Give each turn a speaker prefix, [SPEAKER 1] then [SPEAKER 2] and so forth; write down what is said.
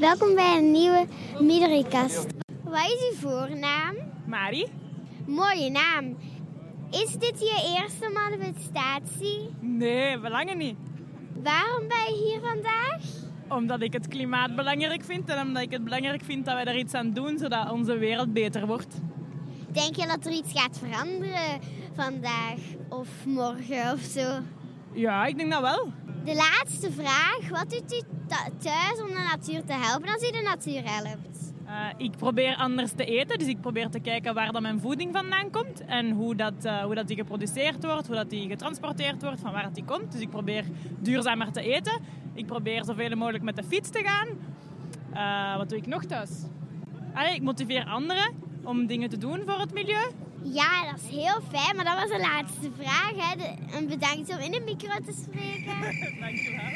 [SPEAKER 1] Welkom bij een nieuwe Midorikast. Wat is uw voornaam?
[SPEAKER 2] Mari?
[SPEAKER 1] Mooie naam. Is dit je eerste manifestatie?
[SPEAKER 2] Nee, belangen niet.
[SPEAKER 1] Waarom ben je hier vandaag?
[SPEAKER 2] Omdat ik het klimaat belangrijk vind en omdat ik het belangrijk vind dat wij er iets aan doen zodat onze wereld beter wordt.
[SPEAKER 1] Denk je dat er iets gaat veranderen vandaag of morgen of zo?
[SPEAKER 2] Ja, ik denk dat wel.
[SPEAKER 1] De laatste vraag. Wat doet u thuis om de natuur te helpen als u de natuur helpt?
[SPEAKER 2] Uh, ik probeer anders te eten, dus ik probeer te kijken waar dat mijn voeding vandaan komt en hoe dat, uh, hoe dat die geproduceerd wordt, hoe dat die getransporteerd wordt, van waar dat die komt. Dus ik probeer duurzamer te eten. Ik probeer zoveel mogelijk met de fiets te gaan. Uh, wat doe ik nog thuis? Ik motiveer anderen om dingen te doen voor het milieu.
[SPEAKER 1] Ja, dat is heel fijn, maar dat was de laatste vraag. Hè. De, en bedankt om in de micro te spreken.
[SPEAKER 2] Dankjewel.